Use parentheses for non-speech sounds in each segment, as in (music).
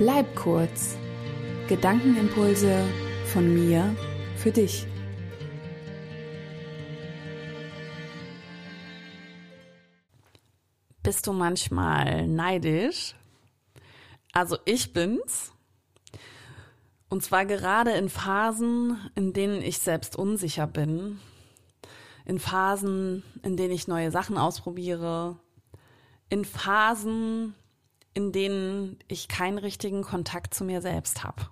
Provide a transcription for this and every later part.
Bleib kurz. Gedankenimpulse von mir für dich. Bist du manchmal neidisch? Also ich bin's. Und zwar gerade in Phasen, in denen ich selbst unsicher bin. In Phasen, in denen ich neue Sachen ausprobiere. In Phasen, in denen ich keinen richtigen Kontakt zu mir selbst habe.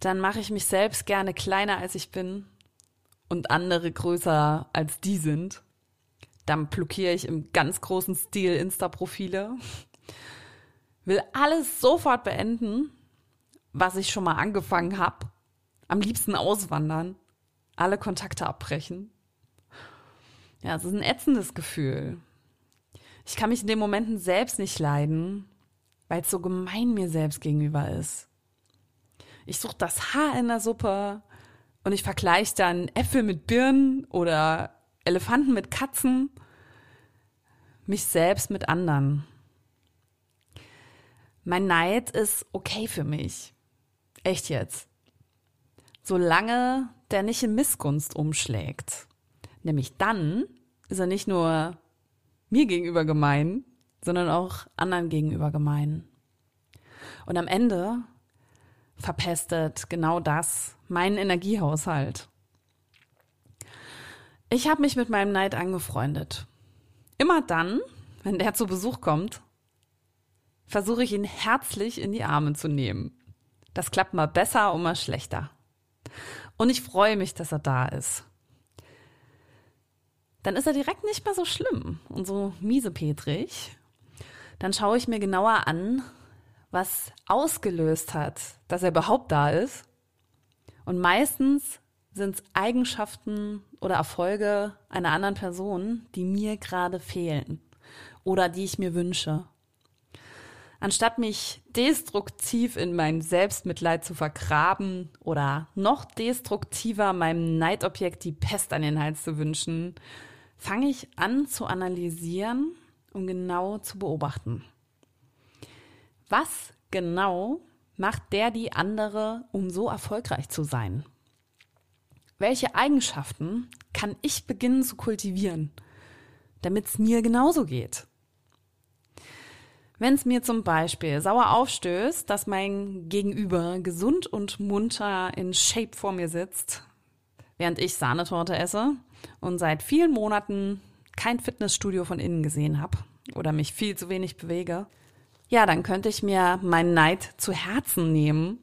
Dann mache ich mich selbst gerne kleiner, als ich bin und andere größer, als die sind. Dann blockiere ich im ganz großen Stil Insta-Profile. Will alles sofort beenden, was ich schon mal angefangen habe. Am liebsten auswandern. Alle Kontakte abbrechen. Ja, es ist ein ätzendes Gefühl. Ich kann mich in den Momenten selbst nicht leiden, weil es so gemein mir selbst gegenüber ist. Ich suche das Haar in der Suppe und ich vergleiche dann Äpfel mit Birnen oder Elefanten mit Katzen, mich selbst mit anderen. Mein Neid ist okay für mich. Echt jetzt. Solange der nicht in Missgunst umschlägt. Nämlich dann ist er nicht nur mir gegenüber gemein, sondern auch anderen gegenüber gemein. Und am Ende verpestet genau das meinen Energiehaushalt. Ich habe mich mit meinem Neid angefreundet. Immer dann, wenn der zu Besuch kommt, versuche ich ihn herzlich in die Arme zu nehmen. Das klappt mal besser und mal schlechter. Und ich freue mich, dass er da ist dann ist er direkt nicht mehr so schlimm und so miesepetrig. Dann schaue ich mir genauer an, was ausgelöst hat, dass er überhaupt da ist. Und meistens sind es Eigenschaften oder Erfolge einer anderen Person, die mir gerade fehlen oder die ich mir wünsche. Anstatt mich destruktiv in mein Selbstmitleid zu vergraben oder noch destruktiver meinem Neidobjekt die Pest an den Hals zu wünschen, fange ich an zu analysieren und genau zu beobachten. Was genau macht der die andere, um so erfolgreich zu sein? Welche Eigenschaften kann ich beginnen zu kultivieren, damit es mir genauso geht? Wenn es mir zum Beispiel sauer aufstößt, dass mein Gegenüber gesund und munter in Shape vor mir sitzt, während ich Sahnetorte esse, und seit vielen Monaten kein Fitnessstudio von innen gesehen habe oder mich viel zu wenig bewege, ja, dann könnte ich mir meinen Neid zu Herzen nehmen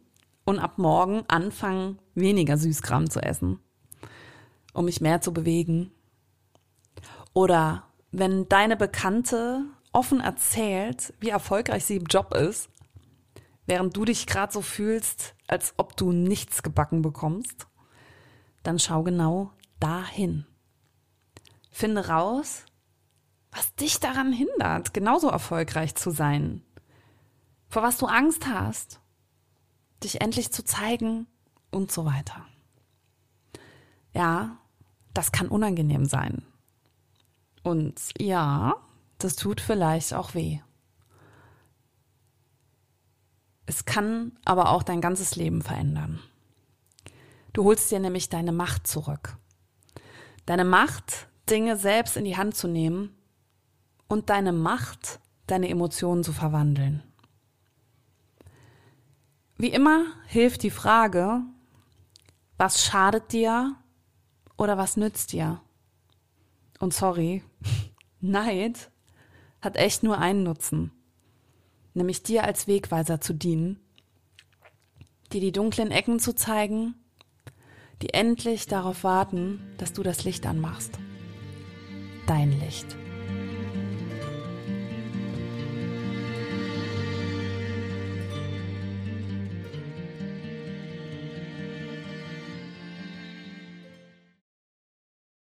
und ab morgen anfangen, weniger Süßkram zu essen, um mich mehr zu bewegen. Oder wenn deine Bekannte offen erzählt, wie erfolgreich sie im Job ist, während du dich gerade so fühlst, als ob du nichts gebacken bekommst, dann schau genau dahin. Finde raus, was dich daran hindert, genauso erfolgreich zu sein. Vor was du Angst hast, dich endlich zu zeigen und so weiter. Ja, das kann unangenehm sein. Und ja, das tut vielleicht auch weh. Es kann aber auch dein ganzes Leben verändern. Du holst dir nämlich deine Macht zurück. Deine Macht, Dinge selbst in die Hand zu nehmen und deine Macht, deine Emotionen zu verwandeln. Wie immer hilft die Frage, was schadet dir oder was nützt dir? Und sorry, (laughs) Neid hat echt nur einen Nutzen, nämlich dir als Wegweiser zu dienen, dir die dunklen Ecken zu zeigen, die endlich darauf warten, dass du das Licht anmachst dein Licht.